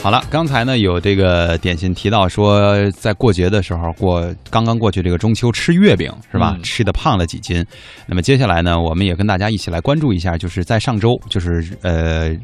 好了，刚才呢有这个点心提到说，在过节的时候过刚刚过去这个中秋吃月饼是吧？嗯吃的胖了几斤。那么接下来呢，我们也跟大家一起来关注一下，就是在上周，就是呃。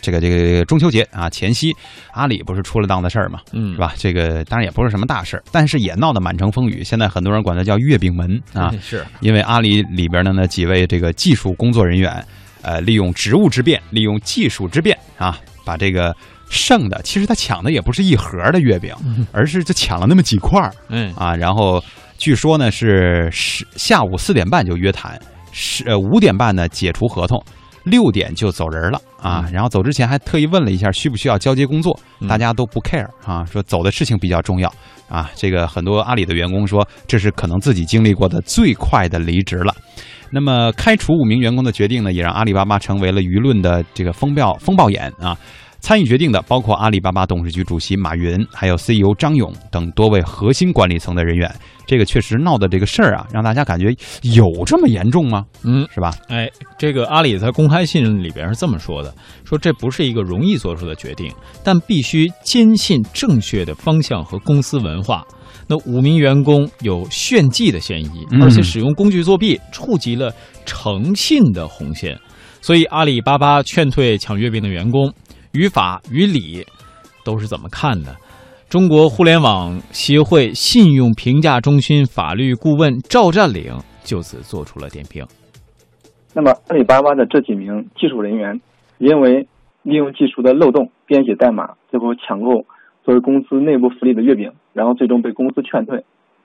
这个这个中秋节啊前夕，阿里不是出了档子事儿嘛，嗯是吧？这个当然也不是什么大事儿，但是也闹得满城风雨。现在很多人管它叫月饼门啊，是因为阿里里边的那几位这个技术工作人员，呃，利用职务之便，利用技术之便啊，把这个剩的，其实他抢的也不是一盒的月饼，而是就抢了那么几块儿嗯啊。然后据说呢是十下午四点半就约谈，十呃五点半呢解除合同。六点就走人了啊，然后走之前还特意问了一下需不需要交接工作，嗯大家都不 care 啊，说走的事情比较重要啊。这个很多阿里的员工说，这是可能自己经历过的最快的离职了。那么开除五名员工的决定呢，也让阿里巴巴成为了舆论的这个风暴风暴眼啊。参与决定的包括阿里巴巴董事局主席马云，还有 CEO 张勇等多位核心管理层的人员。这个确实闹的这个事儿啊，让大家感觉有这么严重吗？嗯，是吧？哎，这个阿里在公开信里边是这么说的：说这不是一个容易做出的决定，但必须坚信正确的方向和公司文化。那五名员工有炫技的嫌疑，嗯而且使用工具作弊，触及了诚信的红线。所以阿里巴巴劝退抢月饼的员工，于法于理都是怎么看的？中国互联网协会信用评价中心法律顾问赵占领就此做出了点评。那么阿里巴巴的这几名技术人员，因为利用技术的漏洞编写代码，最后抢购作为公司内部福利的月饼，然后最终被公司劝退。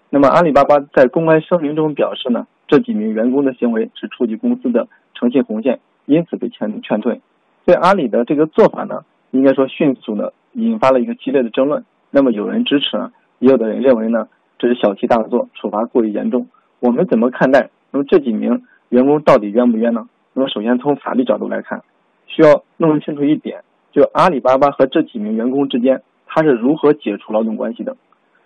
那么阿里巴巴在公开声明中表示呢，这几名员工的行为是触及公司的诚信红线，因此被劝劝退。所以阿里的这个做法呢，应该说迅速的引发了一个激烈的争论。那么有人支持呢，也有的人认为呢，这是小题大做，处罚过于严重。我们怎么看待？那么这几名员工到底冤不冤呢？那么首先从法律角度来看，需要弄清楚一点，就阿里巴巴和这几名员工之间，他是如何解除劳动关系的。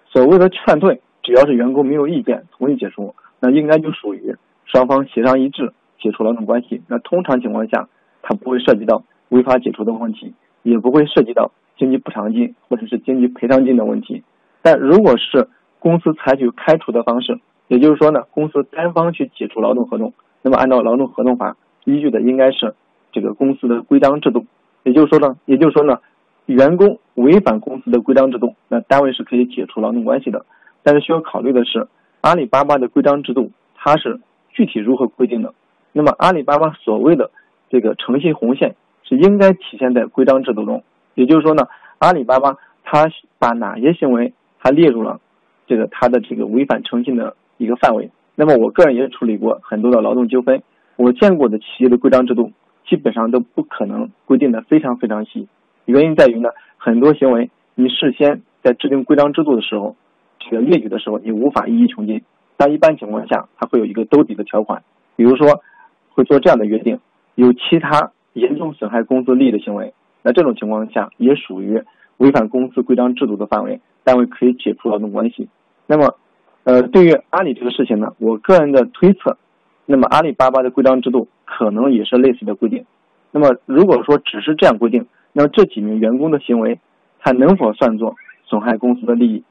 所谓的劝退，只要是员工没有意见同意解除，那应该就属于双方协商一致解除劳动关系。那通常情况下，它不会涉及到违法解除的问题，也不会涉及到经济补偿金或者是经济赔偿金的问题。但如果是公司采取开除的方式，也就是说呢，公司单方去解除劳动合同，那么按照劳动合同法依据的应该是这个公司的规章制度。也就是说呢，也就是说呢，员工违反公司的规章制度，那单位是可以解除劳动关系的。但是需要考虑的是，阿里巴巴的规章制度它是具体如何规定的？那么阿里巴巴所谓的这个诚信红线是应该体现在规章制度中。也就是说呢，阿里巴巴它把哪些行为它列入了这个它的这个违反诚信的一个范围。那么我个人也处理过很多的劳动纠纷，我见过的企业的规章制度基本上都不可能规定的非常非常细。原因在于呢，很多行为你事先在制定规章制度的时候，这个列举的时候，你无法一一穷尽。但一般情况下，它会有一个兜底的条款，比如说会做这样的约定：有其他严重损害公司利益的行为，那这种情况下也属于违反公司规章制度的范围，单位可以解除劳动关系。那么，呃，对于阿里这个事情呢，我个人的推测，那么阿里巴巴的规章制度可能也是类似的规定。那么如果说只是这样规定，那么这几名员工的行为，他能否算作损害公司的利益？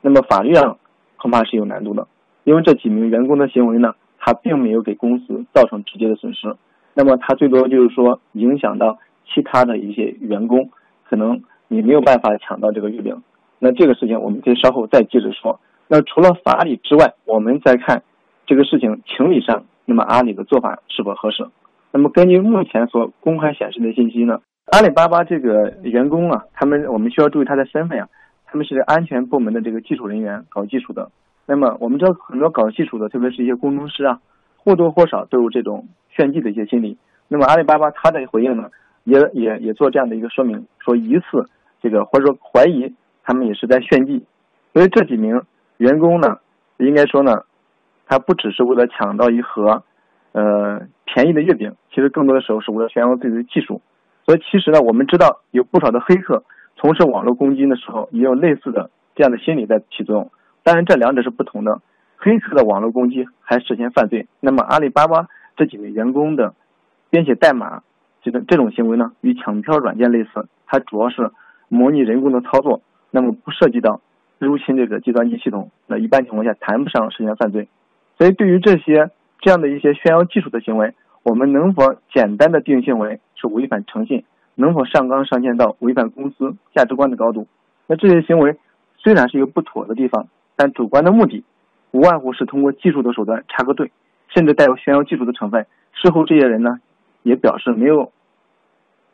那么法律上恐怕是有难度的，因为这几名员工的行为呢，他并没有给公司造成直接的损失，那么他最多就是说影响到其他的一些员工，可能你没有办法抢到这个月饼。那这个事情我们可以稍后再接着说。那除了法理之外，我们再看这个事情情理上，那么阿里的做法是否合适？那么根据目前所公开显示的信息呢，阿里巴巴这个员工啊，他们我们需要注意他的身份啊，他们是安全部门的这个技术人员，搞技术的。那么我们知道很多搞技术的，特别是一些工程师啊，或多或少都有这种炫技的一些心理。那么阿里巴巴他的回应呢，也也也做这样的一个说明，说疑似这个或者说怀疑他们也是在炫技。所以这几名员工呢，应该说呢，他不只是为了抢到一盒呃便宜的月饼，其实更多的时候是为了炫耀自己的技术。所以其实呢，我们知道有不少的黑客从事网络攻击的时候，也有类似的这样的心理在起作用。当然，这两者是不同的。黑客的网络攻击还涉嫌犯罪，那么阿里巴巴这几位员工的编写代码这个这种行为呢，与抢票软件类似，它主要是模拟人工的操作，那么不涉及到入侵这个计算机系统，那一般情况下谈不上涉嫌犯罪。所以，对于这些这样的一些炫耀技术的行为，我们能否简单的定性为是违反诚信？能否上纲上线到违反公司价值观的高度？那这些行为虽然是一个不妥的地方，但主观的目的无外乎是通过技术的手段插个队，甚至带有炫耀技术的成分。事后这些人呢，也表示没有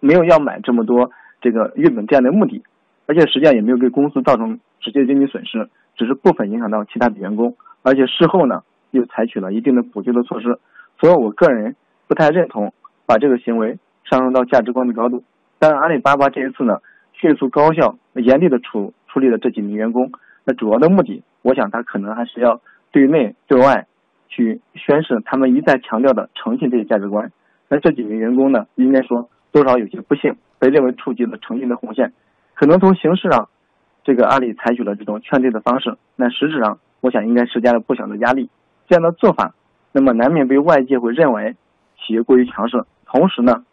没有要买这么多这个月饼这样的目的，而且实际上也没有给公司造成直接经济损失，只是部分影响到其他的员工，而且事后呢又采取了一定的补救的措施。所以我个人不太认同把这个行为上升到价值观的高度。但阿里巴巴这一次呢，迅速高效、严厉的处处理了这几名员工。那主要的目的，我想他可能还是要对内对外去宣示他们一再强调的诚信这一价值观。那这几名员工呢，应该说多少有些不幸，被认为触及了诚信的红线。可能从形式上，这个阿里采取了这种劝退的方式，那实质上，我想应该施加了不小的压力。这样的做法，那么难免被外界会认为企业过于强势，同时呢。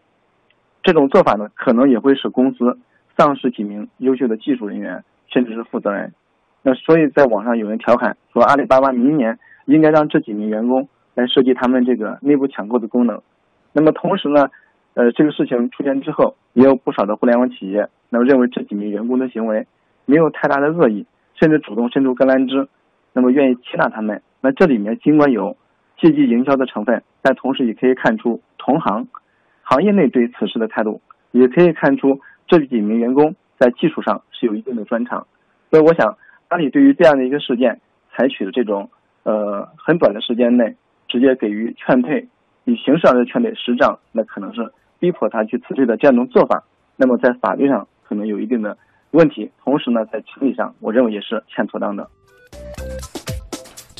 这种做法呢，可能也会使公司丧失几名优秀的技术人员，甚至是负责人。那所以，在网上有人调侃说，阿里巴巴明年应该让这几名员工来设计他们这个内部抢购的功能。那么同时呢，呃，这个事情出现之后，也有不少的互联网企业，那么认为这几名员工的行为没有太大的恶意，甚至主动伸出橄榄枝，那么愿意接纳他们。那这里面尽管有借机营销的成分，但同时也可以看出同行。行业内对此事的态度，也可以看出这几名员工在技术上是有一定的专长。所以，我想阿里对于这样的一个事件，采取的这种呃很短的时间内直接给予劝退，以形式上的劝退，实际上那可能是逼迫他去辞退的这样一种做法。那么在法律上可能有一定的问题，同时呢，在情理上，我认为也是欠妥当的。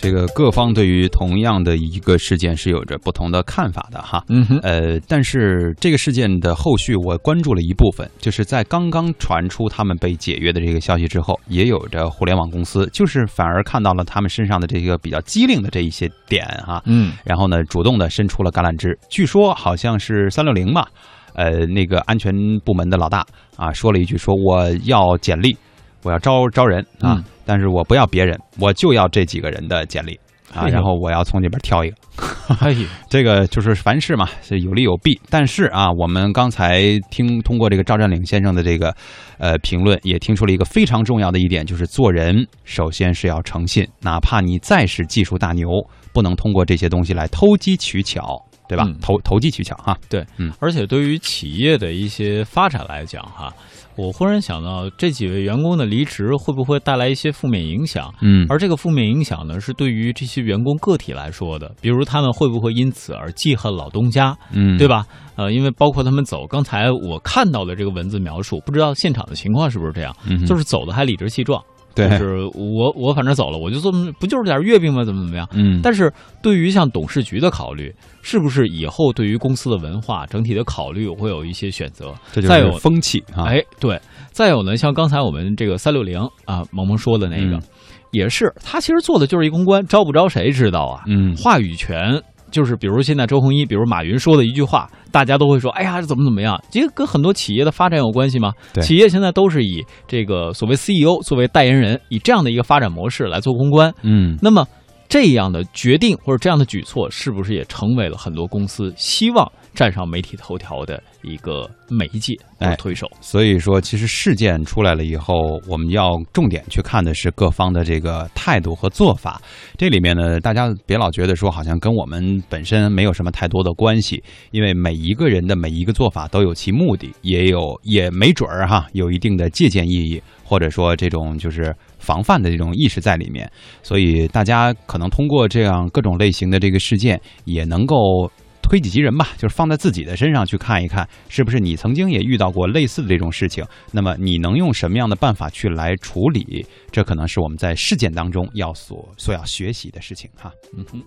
这个各方对于同样的一个事件是有着不同的看法的哈，嗯哼，呃，但是这个事件的后续我关注了一部分，就是在刚刚传出他们被解约的这个消息之后，也有着互联网公司，就是反而看到了他们身上的这个比较机灵的这一些点哈，嗯，然后呢，主动的伸出了橄榄枝，据说好像是三六零吧，呃，那个安全部门的老大啊，说了一句说我要简历。我要招招人啊，但是我不要别人，我就要这几个人的简历啊，然后我要从里边挑一个。这个就是凡事嘛，是有利有弊。但是啊，我们刚才听通过这个赵占领先生的这个呃评论，也听出了一个非常重要的一点，就是做人首先是要诚信，哪怕你再是技术大牛，不能通过这些东西来投机取巧，对吧？投投机取巧哈。对，嗯，而且对于企业的一些发展来讲哈。我忽然想到，这几位员工的离职会不会带来一些负面影响？嗯，而这个负面影响呢，是对于这些员工个体来说的，比如他们会不会因此而记恨老东家？嗯，对吧？呃，因为包括他们走，刚才我看到的这个文字描述，不知道现场的情况是不是这样？嗯，就是走的还理直气壮。对，就是我我反正走了，我就这么不就是点月饼吗？怎么怎么样？嗯，但是对于像董事局的考虑，是不是以后对于公司的文化整体的考虑会有一些选择？这就是风气啊！哎，对，再有呢，像刚才我们这个三六零啊，萌萌说的那个，也是他其实做的就是一公关，招不招谁知道啊？嗯，话语权。就是比如现在周鸿祎，比如马云说的一句话，大家都会说：“哎呀，这怎么怎么样？”其实跟很多企业的发展有关系吗？企业现在都是以这个所谓 CEO 作为代言人，以这样的一个发展模式来做公关。嗯，那么这样的决定或者这样的举措，是不是也成为了很多公司希望？站上媒体头条的一个媒介来推手，所以说其实事件出来了以后，我们要重点去看的是各方的这个态度和做法。这里面呢，大家别老觉得说好像跟我们本身没有什么太多的关系，因为每一个人的每一个做法都有其目的，也有也没准儿哈，有一定的借鉴意义，或者说这种就是防范的这种意识在里面。所以大家可能通过这样各种类型的这个事件，也能够。推己及人吧，就是放在自己的身上去看一看，是不是你曾经也遇到过类似的这种事情？那么你能用什么样的办法去来处理？这可能是我们在事件当中要所所要学习的事情哈。嗯哼。